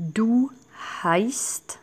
Du heißt